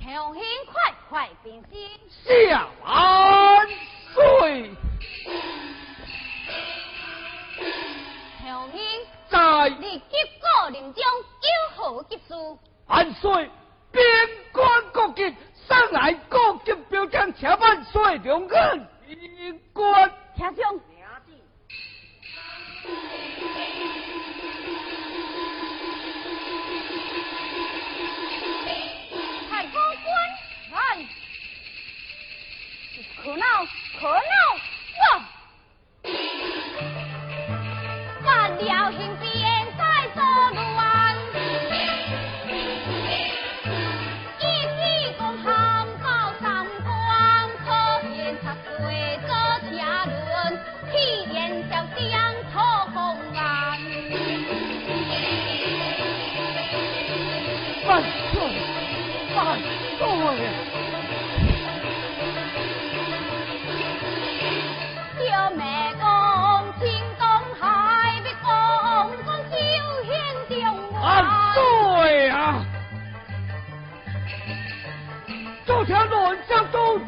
雄鹰快快平息，安。在立级过临终有何急事？安睡，边关国境上来各级标彰，请万岁荣冠。可恼可恼，忘。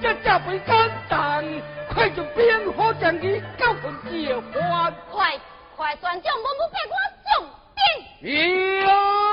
这这杯肝胆，快将边火将你交还。快快转将，我不变我送兵。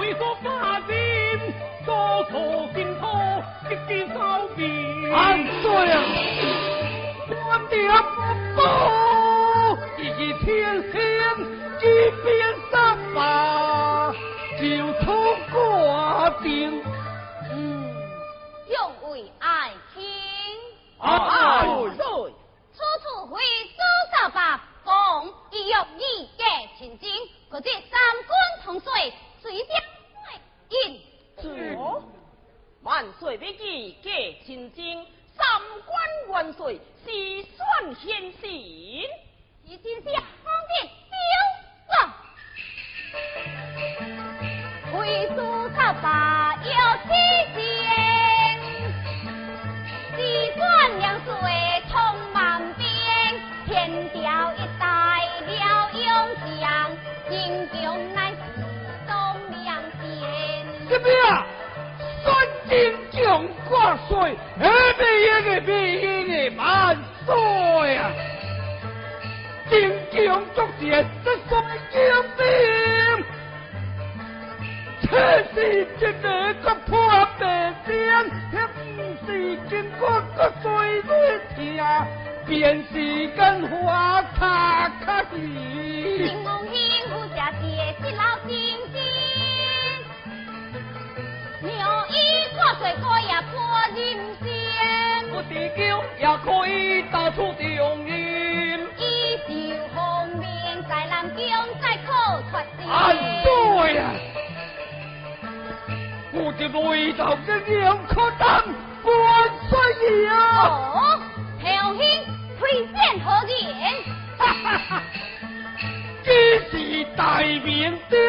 岁，回国发兵，多错金土，一击扫灭。万岁啊！我爹不保，一日天仙，一边三把，就出挂定。嗯，众位爱卿，万岁！处处会苏十八，共意欲以结秦经，可这三军同岁，随将应。主，万岁必记结亲经，三关万岁，是算先行。是真相，方便丢了。会苏十八有七件，县。这边啊，三金将挂帅，一个比一个万岁啊！精强作战，这帅精兵，这是一个个破白边，那不是经过个水的听，便是跟花卡卡金里。梦幸福家姐一老也可以到处中音。衣袖红面在南疆再可出安世。对啊！我的内头的两颗蛋万岁爷啊！哦，朝廷推荐何人？哈哈哈！这是大名鼎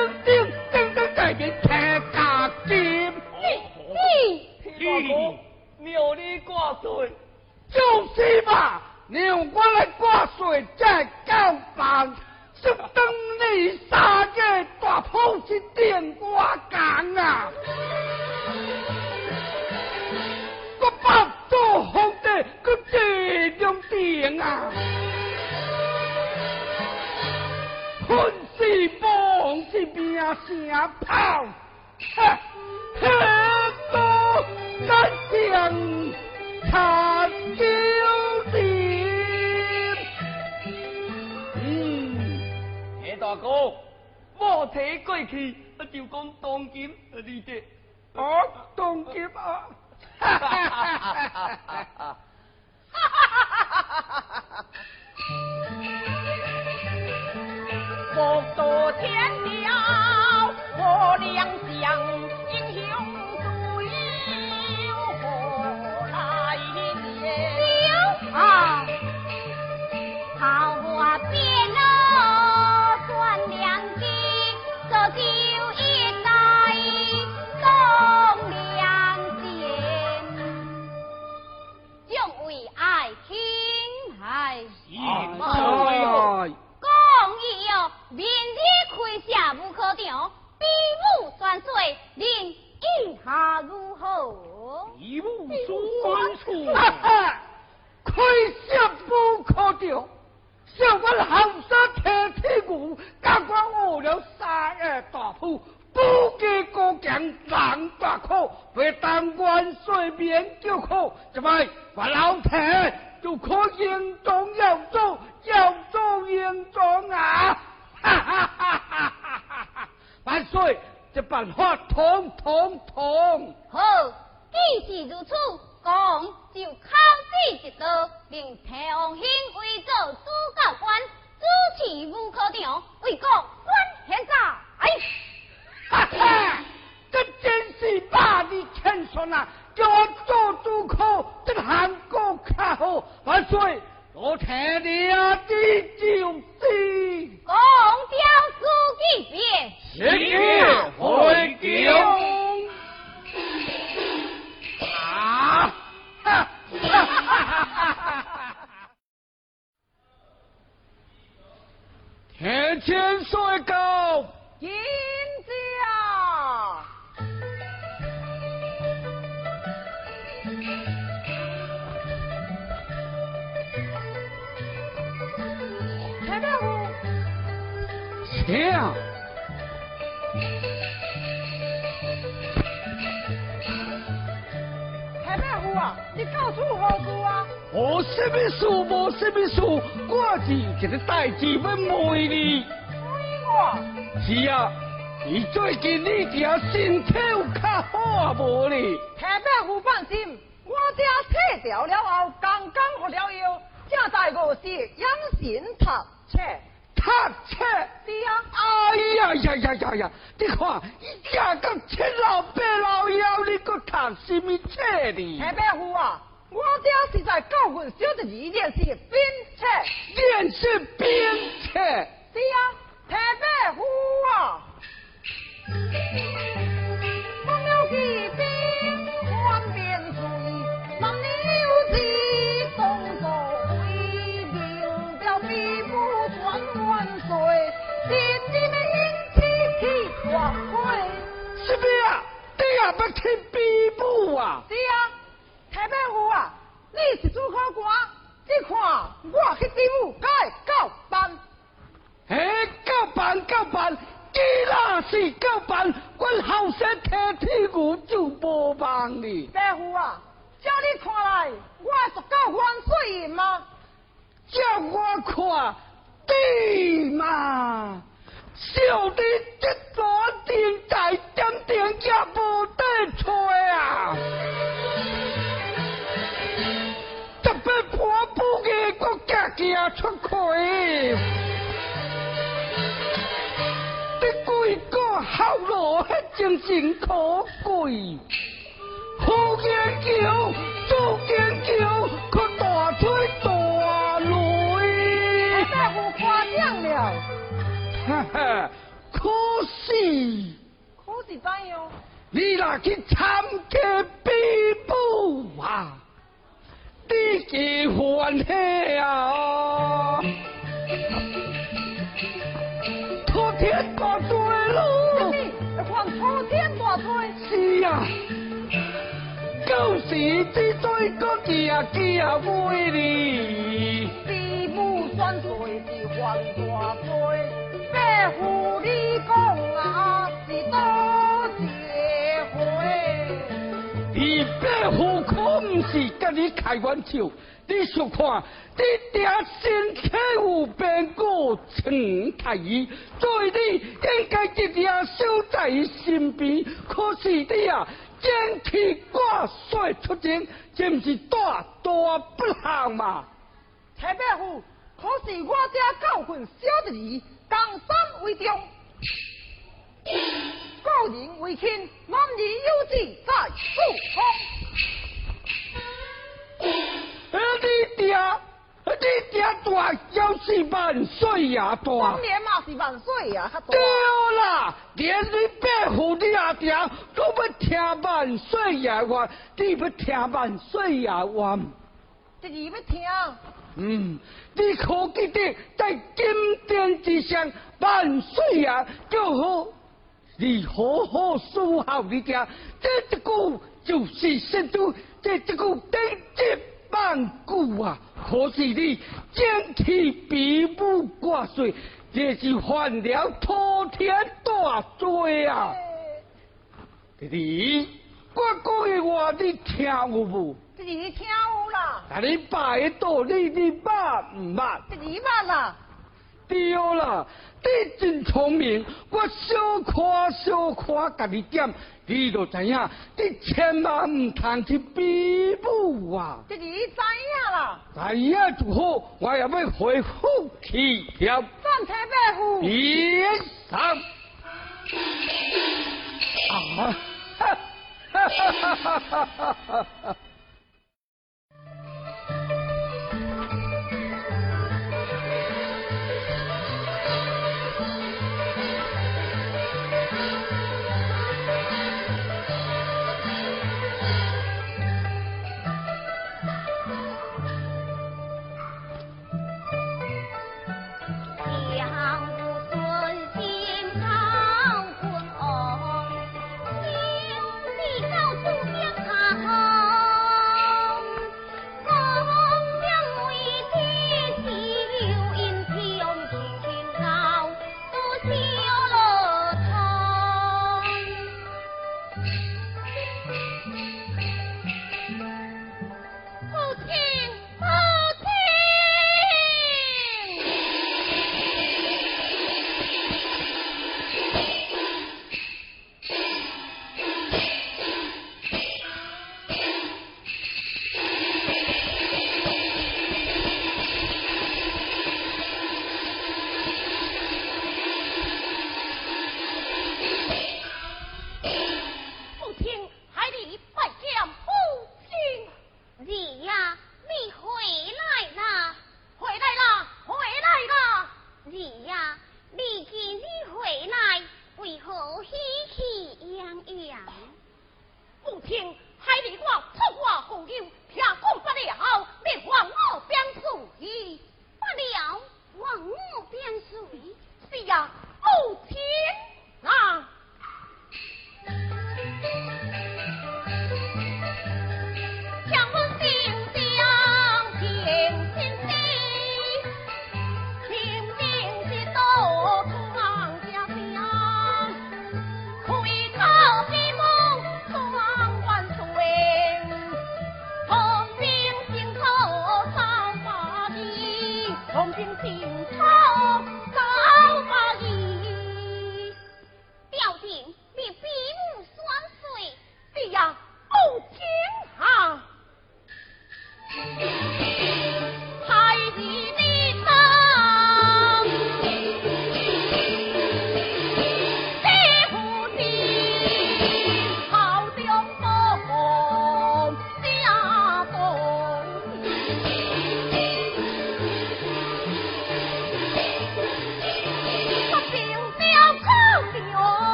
小官后生铁铁骨，加官饿了三夜大铺。不给高强，人大可，为当官睡眠就可，怎么把老太就可严重要做，要做严重啊！哈哈哈哈哈哈！万岁，这办法通通通。好，既是如此，讲就考试一道，令太王兴为做主教官，主持武科场，为国管现在。哎。哈哈，这真是骂你天算啊！叫我做主考，这韩国较好，万岁！我听你啊，这就是公交司机变，谢回京千岁高。你告诉何事啊？无什么事，无什么事，我是一个代志要问你。问我是啊，你最近你家身体有较好啊无呢？太白虎放心，我家切掉了后，刚刚服了药，正在卧室养心读册。读册？是啊。哎呀呀呀呀呀！你看，一家个七老八老妖，你搁读什么册呢？太白虎啊，我家是在教训小的一件事，编册。练是编册。是啊。太白虎啊，旧时之罪，个家家为哩。比武算罪是还大罪，白虎你讲啊是多谢会。你白虎可不是跟你开玩笑。你想看，你爹身体有变故，陈太医，所以你应该一定守在伊身边。可是你啊，整天挂帅出征，这不是大大不幸嘛？蔡伯父，可是我家教训小的儿，江山为重，个人为轻，男儿有志在四方。你爹，你爹大要是万岁也大。当年嘛是万岁呀，较大。对啦，连你伯父你阿爹都要听万岁爷话，你要听万岁爷话。这二要听，嗯，你可记得在金殿之上万岁啊，就好，你好好守候你家，这一句就是实度，这一句顶级万古啊！可是你正气比武挂帅，这是犯了滔天大罪啊！弟弟，我讲的话你听有无？弟弟听有啦。那你拜的道理你捌唔捌？弟弟捌啦。对啦，你真聪明，我小夸小夸甲你点。你就知影，你千万唔通去比武啊！弟弟知影啦，知影就好，我也要回复去了。暂且别赴。别上 啊！哈哈哈哈哈哈！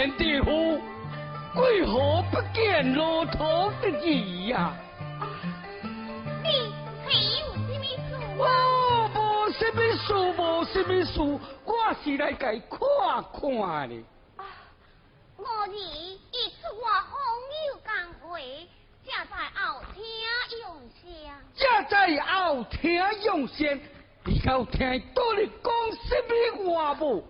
天地府？为何不见骆头的字呀、你，有什么？我无什么事，无什么事，我是来给看看的。我日一出我风有工会，正在后厅用膳。正在后厅用膳，你敢听到你讲什么话不？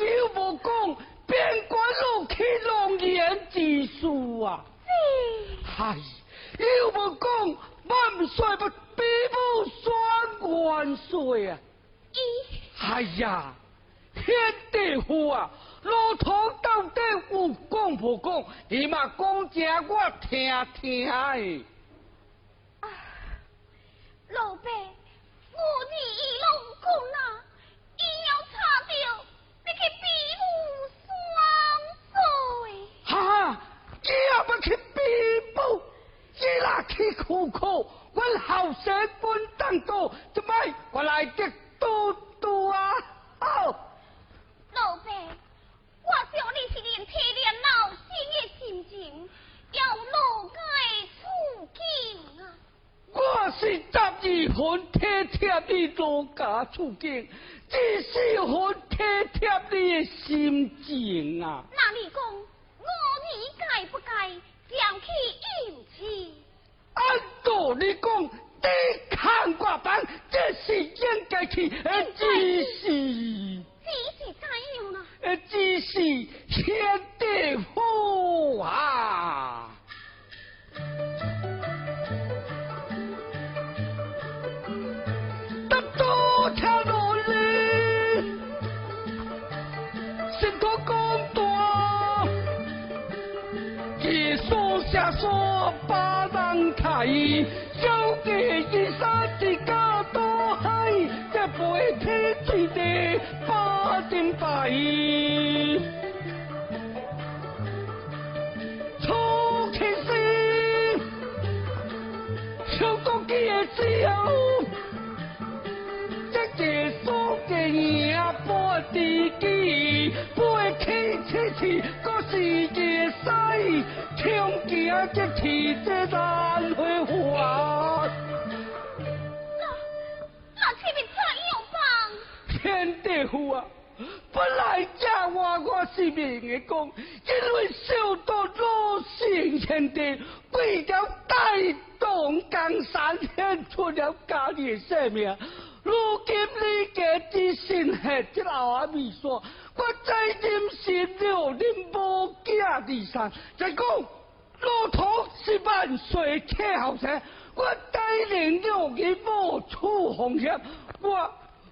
久无讲，边关路去龙岩之事啊！嗨，又无讲，万岁不比武双万岁啊！哎呀，天地父啊，老途到底有讲不讲？你嘛讲正，我听听哎。老伯，我你一路困。哈，只要要去比武，只那去苦苦，阮后生本当多，怎么我来得多多啊？哦。老爸，我想你是连体谅老身的心情，要老家的处境啊。我是十二分体贴你老家处境，只是很体贴你的心情啊。那你讲，我儿该不该将其引起？按道理讲，抵抗挂板，这是应该去，只是。只是怎样呢？呃，只是天地父啊！把人开，小给一山的高多海，这背天地的八点白，初起心，小国的笑。这所嘅嘢半地基，背起起起，个是嘅西，听见这气这难去还。那那前面怎样办？天地父啊！本来正话我是命嘅讲，因为受到老圣天地，为了带动江山，献出了家己的性命。如今你家之心系这老阿未说，我再任是六年无嫁二三，再讲老头是万岁客后生，我带领六年无处风险，我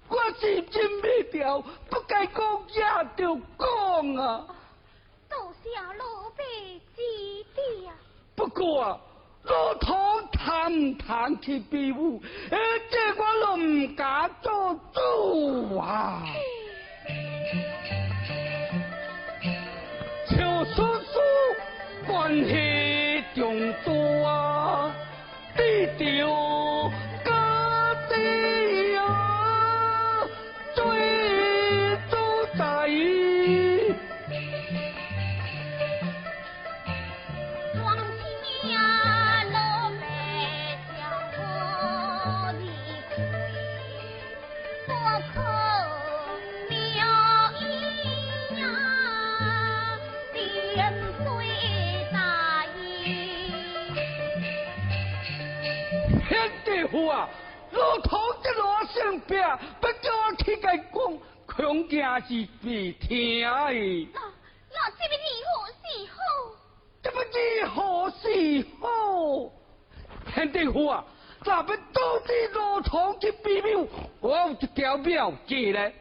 我是真未调，不该讲也着讲啊。多谢老爸指点。不过啊。老头谈谈去比武，哎这我都唔敢做主啊！邱叔叔关系重多啊，低调家弟父啊，老头这老性病，不叫我去甲讲，恐惊是未听的。那那这边如何是好？这不知何是好？天地父啊，咱们到底老头去比庙，我有一条妙计呢。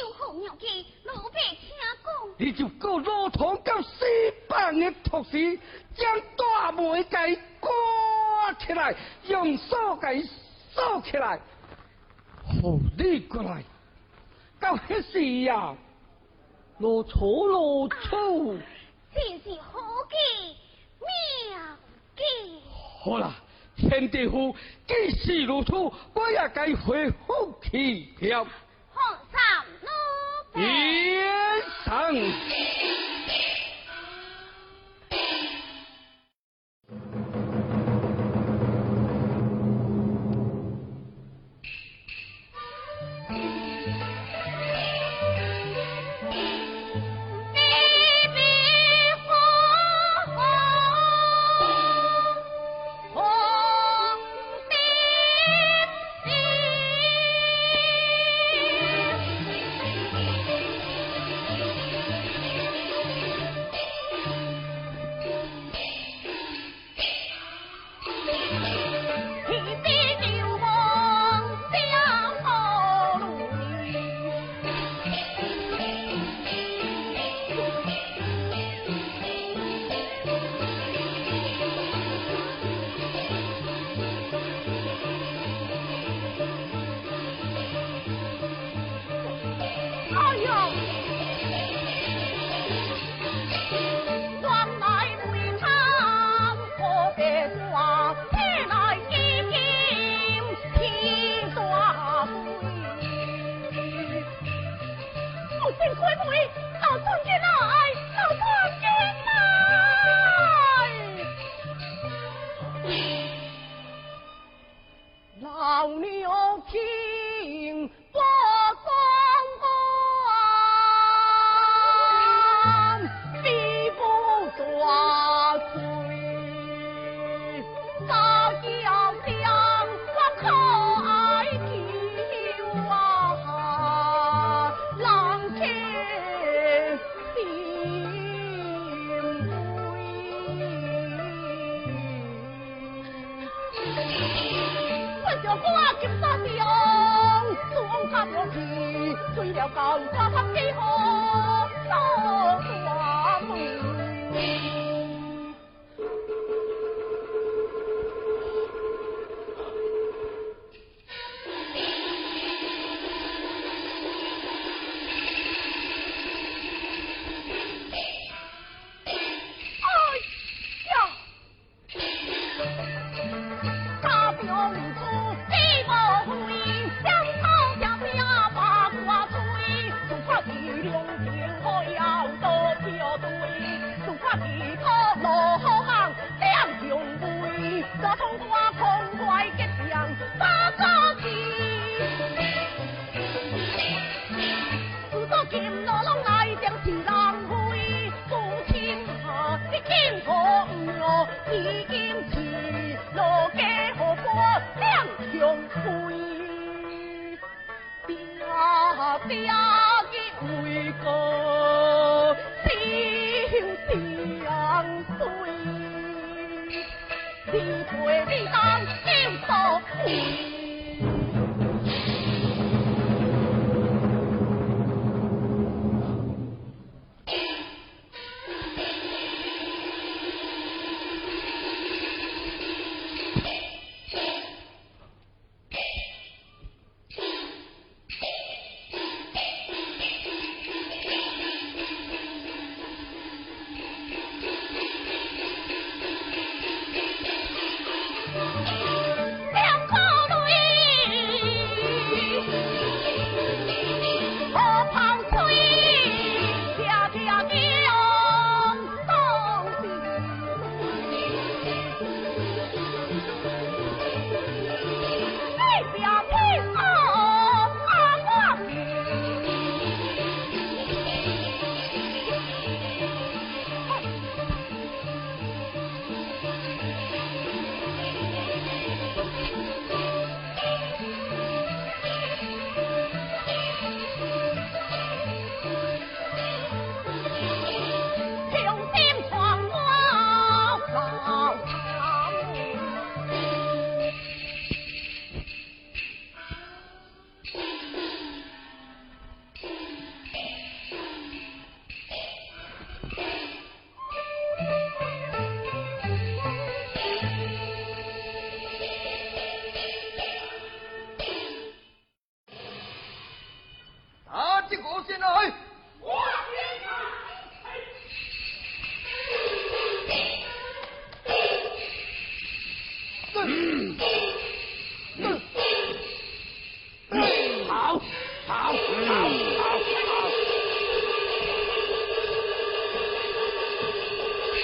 有何妙计？老爸听讲。你就告老头到西北的土时，将大门给关起来，用锁给锁起来，好你过来。到迄时呀，老错老错。真是好计妙计。好啦，天地父，既是如此，我也该回复去了。皇上老爸。天上。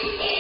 Thank you.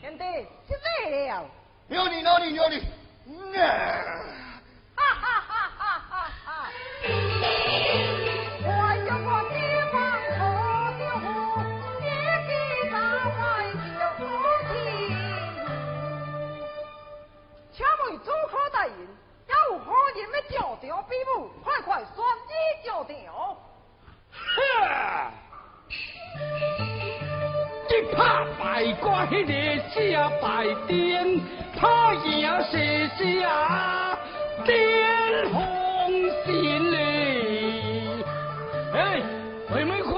贤弟，失礼了。扭你扭你扭你，哈哈哈哈哈哈！我有我地方可的户，也给大外就不听。请问主考大人，要有何人要上场比武？快快上场！哈！一拍败挂迄个下败顶，拍赢是是啊，巅峰神嘞！哎，妹妹看，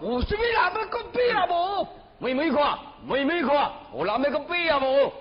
有啥物人要搁比啊无？妹妹看，妹妹看，有人要搁比啊无？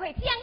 会坚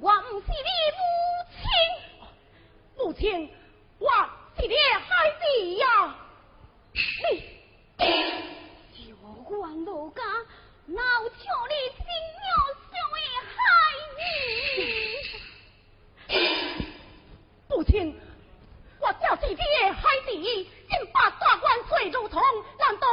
我唔是你母亲，母亲，我是。你的孩子呀、你九官奴家，老求你真要想的害你。母亲，我叫是。你的孩子，因把大官罪如同，难道？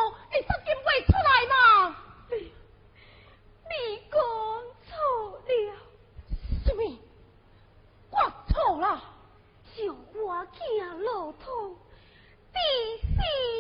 路通必须